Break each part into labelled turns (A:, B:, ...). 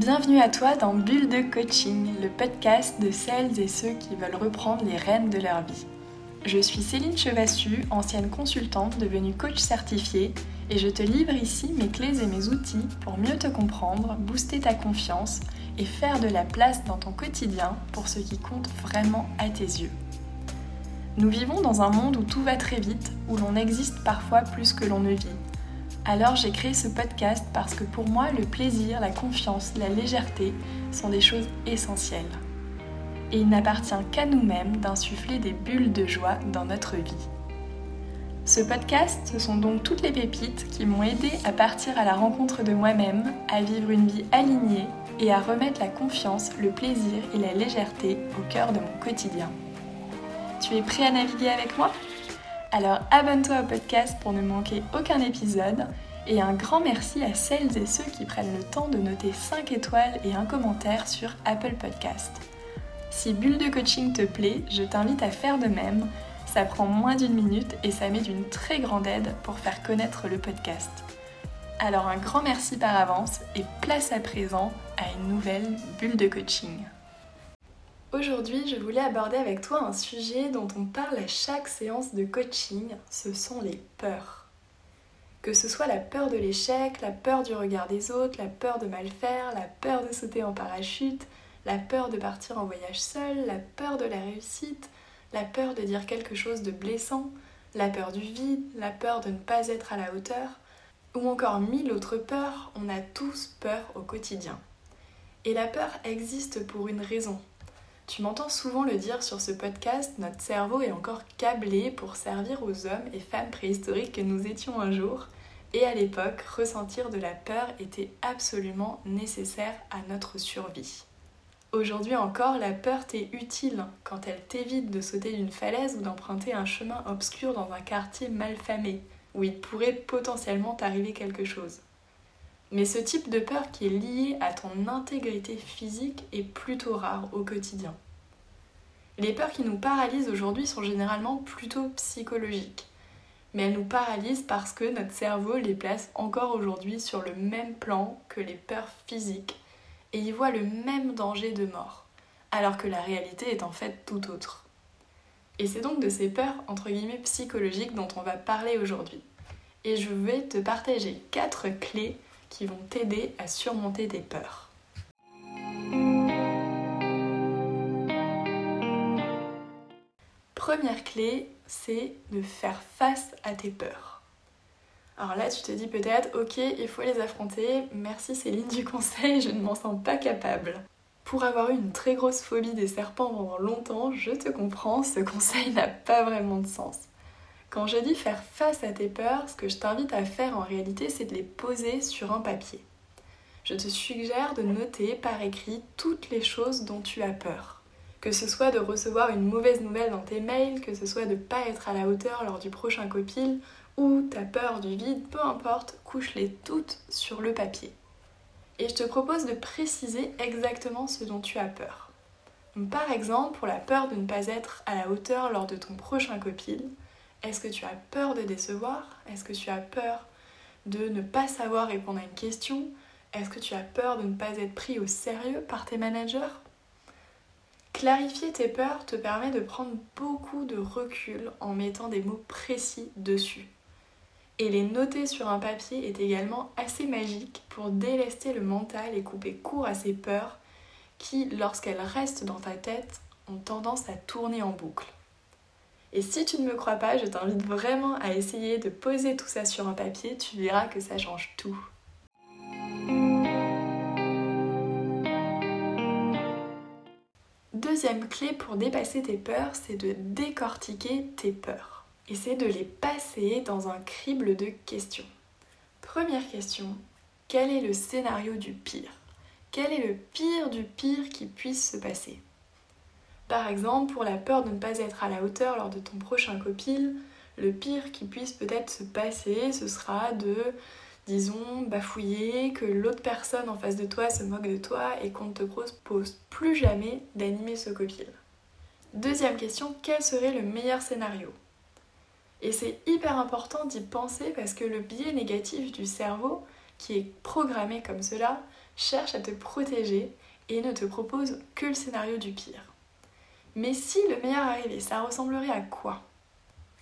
A: Bienvenue à toi dans Bulle de Coaching, le podcast de celles et ceux qui veulent reprendre les rênes de leur vie. Je suis Céline Chevassu, ancienne consultante devenue coach certifiée, et je te livre ici mes clés et mes outils pour mieux te comprendre, booster ta confiance et faire de la place dans ton quotidien pour ce qui compte vraiment à tes yeux. Nous vivons dans un monde où tout va très vite, où l'on existe parfois plus que l'on ne vit. Alors j'ai créé ce podcast parce que pour moi, le plaisir, la confiance, la légèreté sont des choses essentielles. Et il n'appartient qu'à nous-mêmes d'insuffler des bulles de joie dans notre vie. Ce podcast, ce sont donc toutes les pépites qui m'ont aidé à partir à la rencontre de moi-même, à vivre une vie alignée et à remettre la confiance, le plaisir et la légèreté au cœur de mon quotidien. Tu es prêt à naviguer avec moi? Alors abonne-toi au podcast pour ne manquer aucun épisode et un grand merci à celles et ceux qui prennent le temps de noter 5 étoiles et un commentaire sur Apple Podcast. Si Bulle de Coaching te plaît, je t'invite à faire de même. Ça prend moins d'une minute et ça met d'une très grande aide pour faire connaître le podcast. Alors un grand merci par avance et place à présent à une nouvelle bulle de coaching. Aujourd'hui, je voulais aborder avec toi un sujet dont on parle à chaque séance de coaching, ce sont les peurs. Que ce soit la peur de l'échec, la peur du regard des autres, la peur de mal faire, la peur de sauter en parachute, la peur de partir en voyage seul, la peur de la réussite, la peur de dire quelque chose de blessant, la peur du vide, la peur de ne pas être à la hauteur, ou encore mille autres peurs, on a tous peur au quotidien. Et la peur existe pour une raison, tu m'entends souvent le dire sur ce podcast, notre cerveau est encore câblé pour servir aux hommes et femmes préhistoriques que nous étions un jour, et à l'époque, ressentir de la peur était absolument nécessaire à notre survie. Aujourd'hui encore, la peur t'est utile quand elle t'évite de sauter d'une falaise ou d'emprunter un chemin obscur dans un quartier mal famé, où il pourrait potentiellement t'arriver quelque chose. Mais ce type de peur qui est lié à ton intégrité physique est plutôt rare au quotidien. Les peurs qui nous paralysent aujourd'hui sont généralement plutôt psychologiques. Mais elles nous paralysent parce que notre cerveau les place encore aujourd'hui sur le même plan que les peurs physiques et y voit le même danger de mort, alors que la réalité est en fait tout autre. Et c'est donc de ces peurs entre guillemets psychologiques dont on va parler aujourd'hui. Et je vais te partager quatre clés qui vont t'aider à surmonter tes peurs. Première clé, c'est de faire face à tes peurs. Alors là, tu te dis peut-être, ok, il faut les affronter, merci Céline du conseil, je ne m'en sens pas capable. Pour avoir eu une très grosse phobie des serpents pendant longtemps, je te comprends, ce conseil n'a pas vraiment de sens. Quand je dis faire face à tes peurs, ce que je t'invite à faire en réalité, c'est de les poser sur un papier. Je te suggère de noter par écrit toutes les choses dont tu as peur. Que ce soit de recevoir une mauvaise nouvelle dans tes mails, que ce soit de ne pas être à la hauteur lors du prochain copil, ou ta peur du vide, peu importe, couche-les toutes sur le papier. Et je te propose de préciser exactement ce dont tu as peur. par exemple, pour la peur de ne pas être à la hauteur lors de ton prochain copil, est-ce que tu as peur de décevoir? Est-ce que tu as peur de ne pas savoir répondre à une question? Est-ce que tu as peur de ne pas être pris au sérieux par tes managers? Clarifier tes peurs te permet de prendre beaucoup de recul en mettant des mots précis dessus. Et les noter sur un papier est également assez magique pour délester le mental et couper court à ces peurs qui, lorsqu'elles restent dans ta tête, ont tendance à tourner en boucle. Et si tu ne me crois pas, je t'invite vraiment à essayer de poser tout ça sur un papier, tu verras que ça change tout. Deuxième clé pour dépasser tes peurs, c'est de décortiquer tes peurs. Et c'est de les passer dans un crible de questions. Première question, quel est le scénario du pire? Quel est le pire du pire qui puisse se passer? Par exemple, pour la peur de ne pas être à la hauteur lors de ton prochain copil, le pire qui puisse peut-être se passer, ce sera de, disons, bafouiller, que l'autre personne en face de toi se moque de toi et qu'on ne te propose plus jamais d'animer ce copil. Deuxième question, quel serait le meilleur scénario? Et c'est hyper important d'y penser parce que le biais négatif du cerveau, qui est programmé comme cela, cherche à te protéger et ne te propose que le scénario du pire. Mais si le meilleur arrivait, ça ressemblerait à quoi?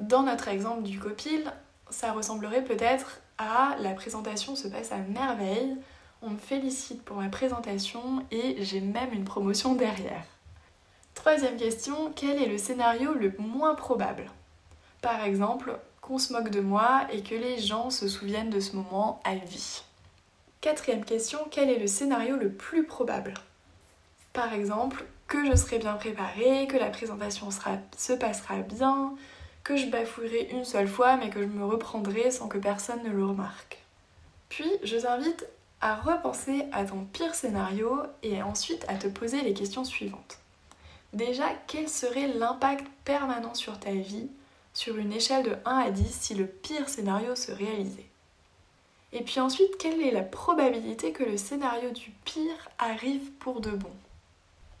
A: Dans notre exemple du copil, ça ressemblerait peut-être à la présentation se passe à merveille, on me félicite pour ma présentation et j'ai même une promotion derrière. Troisième question, quel est le scénario le moins probable? Par exemple, qu'on se moque de moi et que les gens se souviennent de ce moment à vie. Quatrième question, quel est le scénario le plus probable? Par exemple, que je serai bien préparée, que la présentation se passera bien, que je bafouillerai une seule fois mais que je me reprendrai sans que personne ne le remarque. Puis, je t'invite à repenser à ton pire scénario et ensuite à te poser les questions suivantes. Déjà, quel serait l'impact permanent sur ta vie sur une échelle de 1 à 10 si le pire scénario se réalisait? Et puis ensuite, quelle est la probabilité que le scénario du pire arrive pour de bon?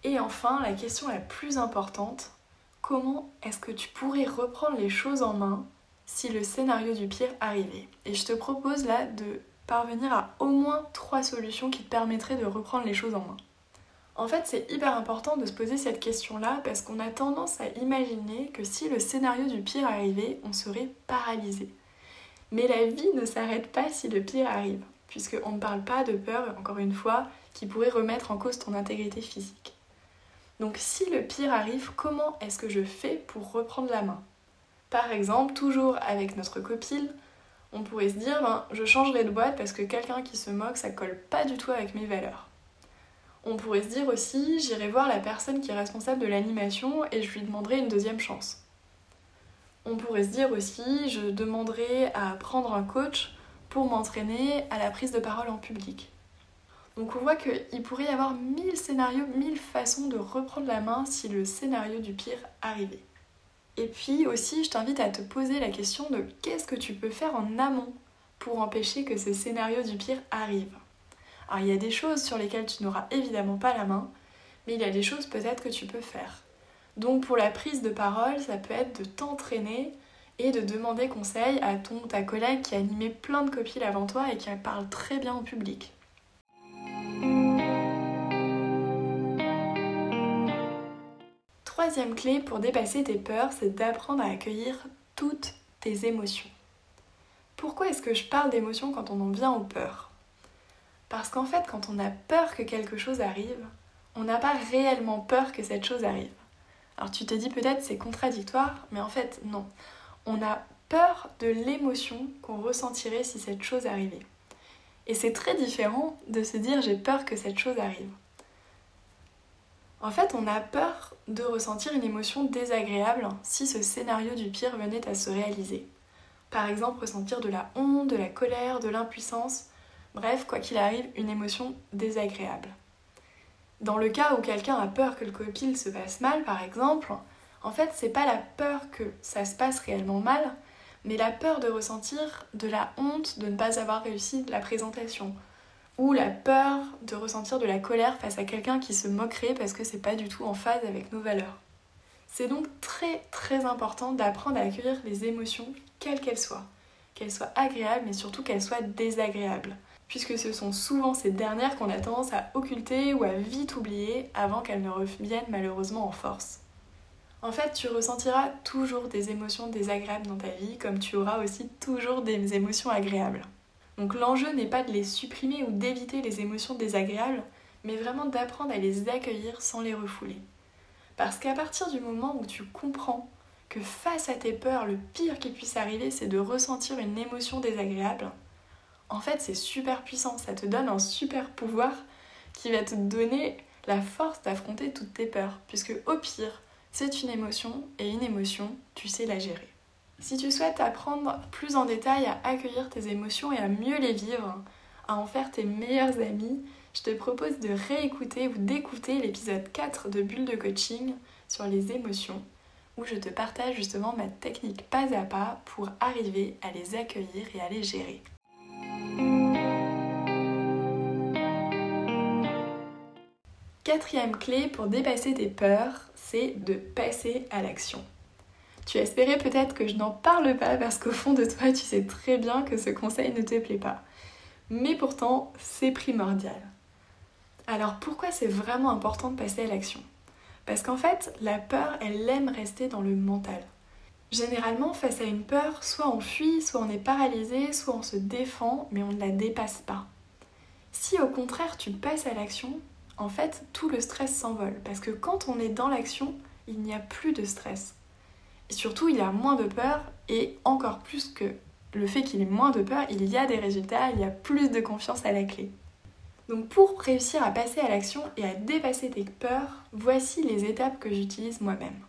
A: Et enfin, la question la plus importante, comment est-ce que tu pourrais reprendre les choses en main si le scénario du pire arrivait? Et je te propose là de parvenir à au moins trois solutions qui te permettraient de reprendre les choses en main. En fait, c'est hyper important de se poser cette question-là parce qu'on a tendance à imaginer que si le scénario du pire arrivait, on serait paralysé. Mais la vie ne s'arrête pas si le pire arrive, puisqu'on ne parle pas de peur, encore une fois, qui pourrait remettre en cause ton intégrité physique. Donc si le pire arrive, comment est-ce que je fais pour reprendre la main? Par exemple, toujours avec notre copine, on pourrait se dire ben, je changerai de boîte parce que quelqu'un qui se moque, ça colle pas du tout avec mes valeurs. On pourrait se dire aussi j'irai voir la personne qui est responsable de l'animation et je lui demanderai une deuxième chance. On pourrait se dire aussi je demanderai à prendre un coach pour m'entraîner à la prise de parole en public. Donc on voit qu'il pourrait y avoir mille scénarios, mille façons de reprendre la main si le scénario du pire arrivait. Et puis aussi, je t'invite à te poser la question de qu'est-ce que tu peux faire en amont pour empêcher que ce scénario du pire arrive. Alors il y a des choses sur lesquelles tu n'auras évidemment pas la main, mais il y a des choses peut-être que tu peux faire. Donc pour la prise de parole, ça peut être de t'entraîner et de demander conseil à ton ta collègue qui a animé plein de copies avant toi et qui parle très bien au public. Troisième clé pour dépasser tes peurs, c'est d'apprendre à accueillir toutes tes émotions. Pourquoi est-ce que je parle d'émotions quand on en vient aux peurs? Parce qu'en fait, quand on a peur que quelque chose arrive, on n'a pas réellement peur que cette chose arrive. Alors tu te dis peut-être c'est contradictoire, mais en fait non. On a peur de l'émotion qu'on ressentirait si cette chose arrivait. Et c'est très différent de se dire j'ai peur que cette chose arrive. En fait, on a peur de ressentir une émotion désagréable si ce scénario du pire venait à se réaliser. Par exemple, ressentir de la honte, de la colère, de l'impuissance, bref, quoi qu'il arrive, une émotion désagréable. Dans le cas où quelqu'un a peur que le copil se passe mal, par exemple, en fait, c'est pas la peur que ça se passe réellement mal, mais la peur de ressentir de la honte de ne pas avoir réussi la présentation, ou la peur de ressentir de la colère face à quelqu'un qui se moquerait parce que c'est pas du tout en phase avec nos valeurs. C'est donc très très important d'apprendre à accueillir les émotions, quelles qu'elles soient, qu'elles soient agréables mais surtout qu'elles soient désagréables, puisque ce sont souvent ces dernières qu'on a tendance à occulter ou à vite oublier avant qu'elles ne reviennent malheureusement en force. En fait, tu ressentiras toujours des émotions désagréables dans ta vie, comme tu auras aussi toujours des émotions agréables. Donc l'enjeu n'est pas de les supprimer ou d'éviter les émotions désagréables, mais vraiment d'apprendre à les accueillir sans les refouler. Parce qu'à partir du moment où tu comprends que face à tes peurs, le pire qui puisse arriver, c'est de ressentir une émotion désagréable, en fait c'est super puissant, ça te donne un super pouvoir qui va te donner la force d'affronter toutes tes peurs, puisque au pire, c'est une émotion et une émotion, tu sais la gérer. Si tu souhaites apprendre plus en détail à accueillir tes émotions et à mieux les vivre, à en faire tes meilleurs amis, je te propose de réécouter ou d'écouter l'épisode 4 de Bulle de coaching sur les émotions, où je te partage justement ma technique pas à pas pour arriver à les accueillir et à les gérer. Quatrième clé pour dépasser tes peurs, c'est de passer à l'action. Tu espérais peut-être que je n'en parle pas parce qu'au fond de toi, tu sais très bien que ce conseil ne te plaît pas. Mais pourtant, c'est primordial. Alors pourquoi c'est vraiment important de passer à l'action? Parce qu'en fait, la peur, elle aime rester dans le mental. Généralement, face à une peur, soit on fuit, soit on est paralysé, soit on se défend, mais on ne la dépasse pas. Si au contraire tu passes à l'action, en fait, tout le stress s'envole. Parce que quand on est dans l'action, il n'y a plus de stress. Surtout, il a moins de peur, et encore plus que le fait qu'il ait moins de peur, il y a des résultats, il y a plus de confiance à la clé. Donc pour réussir à passer à l'action et à dépasser tes peurs, voici les étapes que j'utilise moi-même.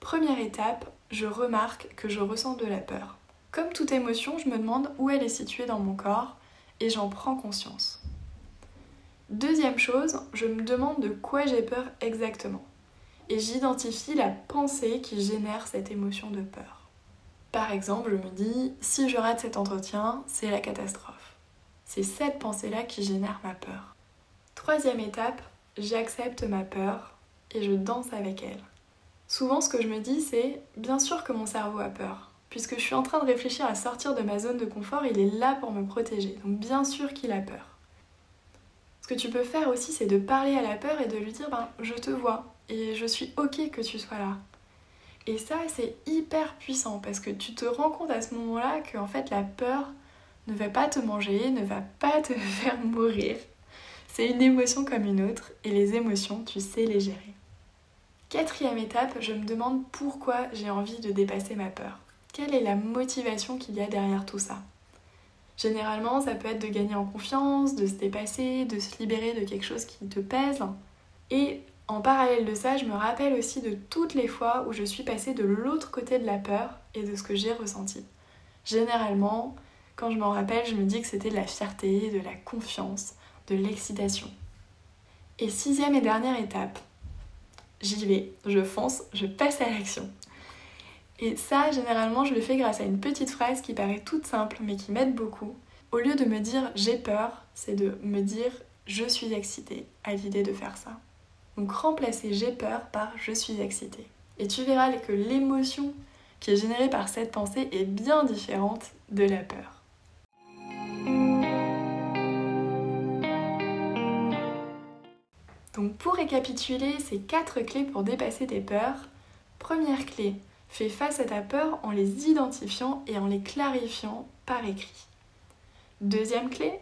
A: Première étape, je remarque que je ressens de la peur. Comme toute émotion, je me demande où elle est située dans mon corps et j'en prends conscience. Deuxième chose, je me demande de quoi j'ai peur exactement. Et j'identifie la pensée qui génère cette émotion de peur. Par exemple, je me dis, si je rate cet entretien, c'est la catastrophe. C'est cette pensée-là qui génère ma peur. Troisième étape, j'accepte ma peur et je danse avec elle. Souvent, ce que je me dis, c'est bien sûr que mon cerveau a peur. Puisque je suis en train de réfléchir à sortir de ma zone de confort, il est là pour me protéger. Donc bien sûr qu'il a peur. Ce que tu peux faire aussi, c'est de parler à la peur et de lui dire ben, je te vois et je suis ok que tu sois là. Et ça, c'est hyper puissant parce que tu te rends compte à ce moment-là que en fait la peur ne va pas te manger, ne va pas te faire mourir. C'est une émotion comme une autre et les émotions, tu sais les gérer. Quatrième étape, je me demande pourquoi j'ai envie de dépasser ma peur. Quelle est la motivation qu'il y a derrière tout ça? Généralement, ça peut être de gagner en confiance, de se dépasser, de se libérer de quelque chose qui te pèse. Et en parallèle de ça, je me rappelle aussi de toutes les fois où je suis passée de l'autre côté de la peur et de ce que j'ai ressenti. Généralement, quand je m'en rappelle, je me dis que c'était de la fierté, de la confiance, de l'excitation. Et sixième et dernière étape, j'y vais, je fonce, je passe à l'action. Et ça, généralement, je le fais grâce à une petite phrase qui paraît toute simple mais qui m'aide beaucoup. Au lieu de me dire j'ai peur, c'est de me dire je suis excitée à l'idée de faire ça. Donc remplacer j'ai peur par je suis excitée. Et tu verras que l'émotion qui est générée par cette pensée est bien différente de la peur. Donc pour récapituler ces quatre clés pour dépasser tes peurs, première clé, Fais face à ta peur en les identifiant et en les clarifiant par écrit. Deuxième clé,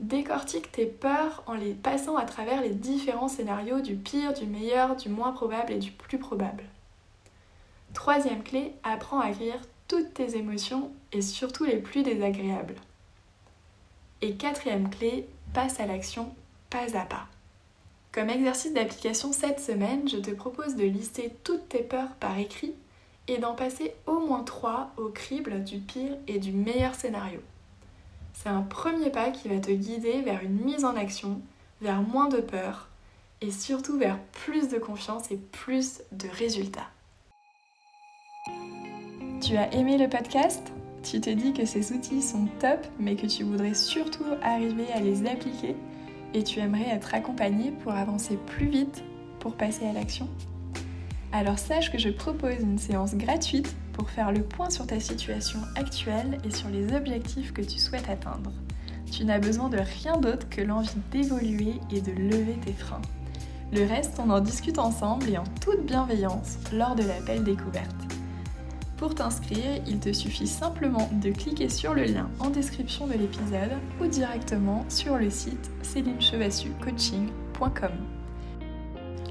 A: décortique tes peurs en les passant à travers les différents scénarios du pire, du meilleur, du moins probable et du plus probable. Troisième clé, apprends à accueillir toutes tes émotions et surtout les plus désagréables. Et quatrième clé, passe à l'action pas à pas. Comme exercice d'application cette semaine, je te propose de lister toutes tes peurs par écrit et d'en passer au moins trois au crible du pire et du meilleur scénario. C'est un premier pas qui va te guider vers une mise en action, vers moins de peur et surtout vers plus de confiance et plus de résultats. Tu as aimé le podcast? Tu te dis que ces outils sont top mais que tu voudrais surtout arriver à les appliquer et tu aimerais être accompagné pour avancer plus vite pour passer à l'action? Alors sache que je propose une séance gratuite pour faire le point sur ta situation actuelle et sur les objectifs que tu souhaites atteindre. Tu n'as besoin de rien d'autre que l'envie d'évoluer et de lever tes freins. Le reste, on en discute ensemble et en toute bienveillance lors de l'appel découverte. Pour t'inscrire, il te suffit simplement de cliquer sur le lien en description de l'épisode ou directement sur le site célinechevassucoaching.com.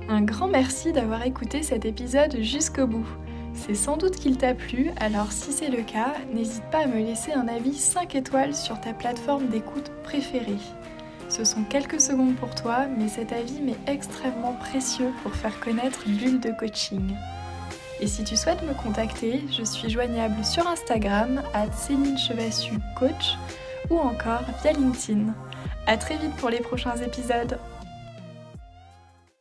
A: Un grand merci d'avoir écouté cet épisode jusqu'au bout. C'est sans doute qu'il t'a plu, alors si c'est le cas, n'hésite pas à me laisser un avis 5 étoiles sur ta plateforme d'écoute préférée. Ce sont quelques secondes pour toi, mais cet avis m'est extrêmement précieux pour faire connaître Bulle de coaching. Et si tu souhaites me contacter, je suis joignable sur Instagram à Céline Chevassu Coach ou encore via LinkedIn. A très vite pour les prochains épisodes.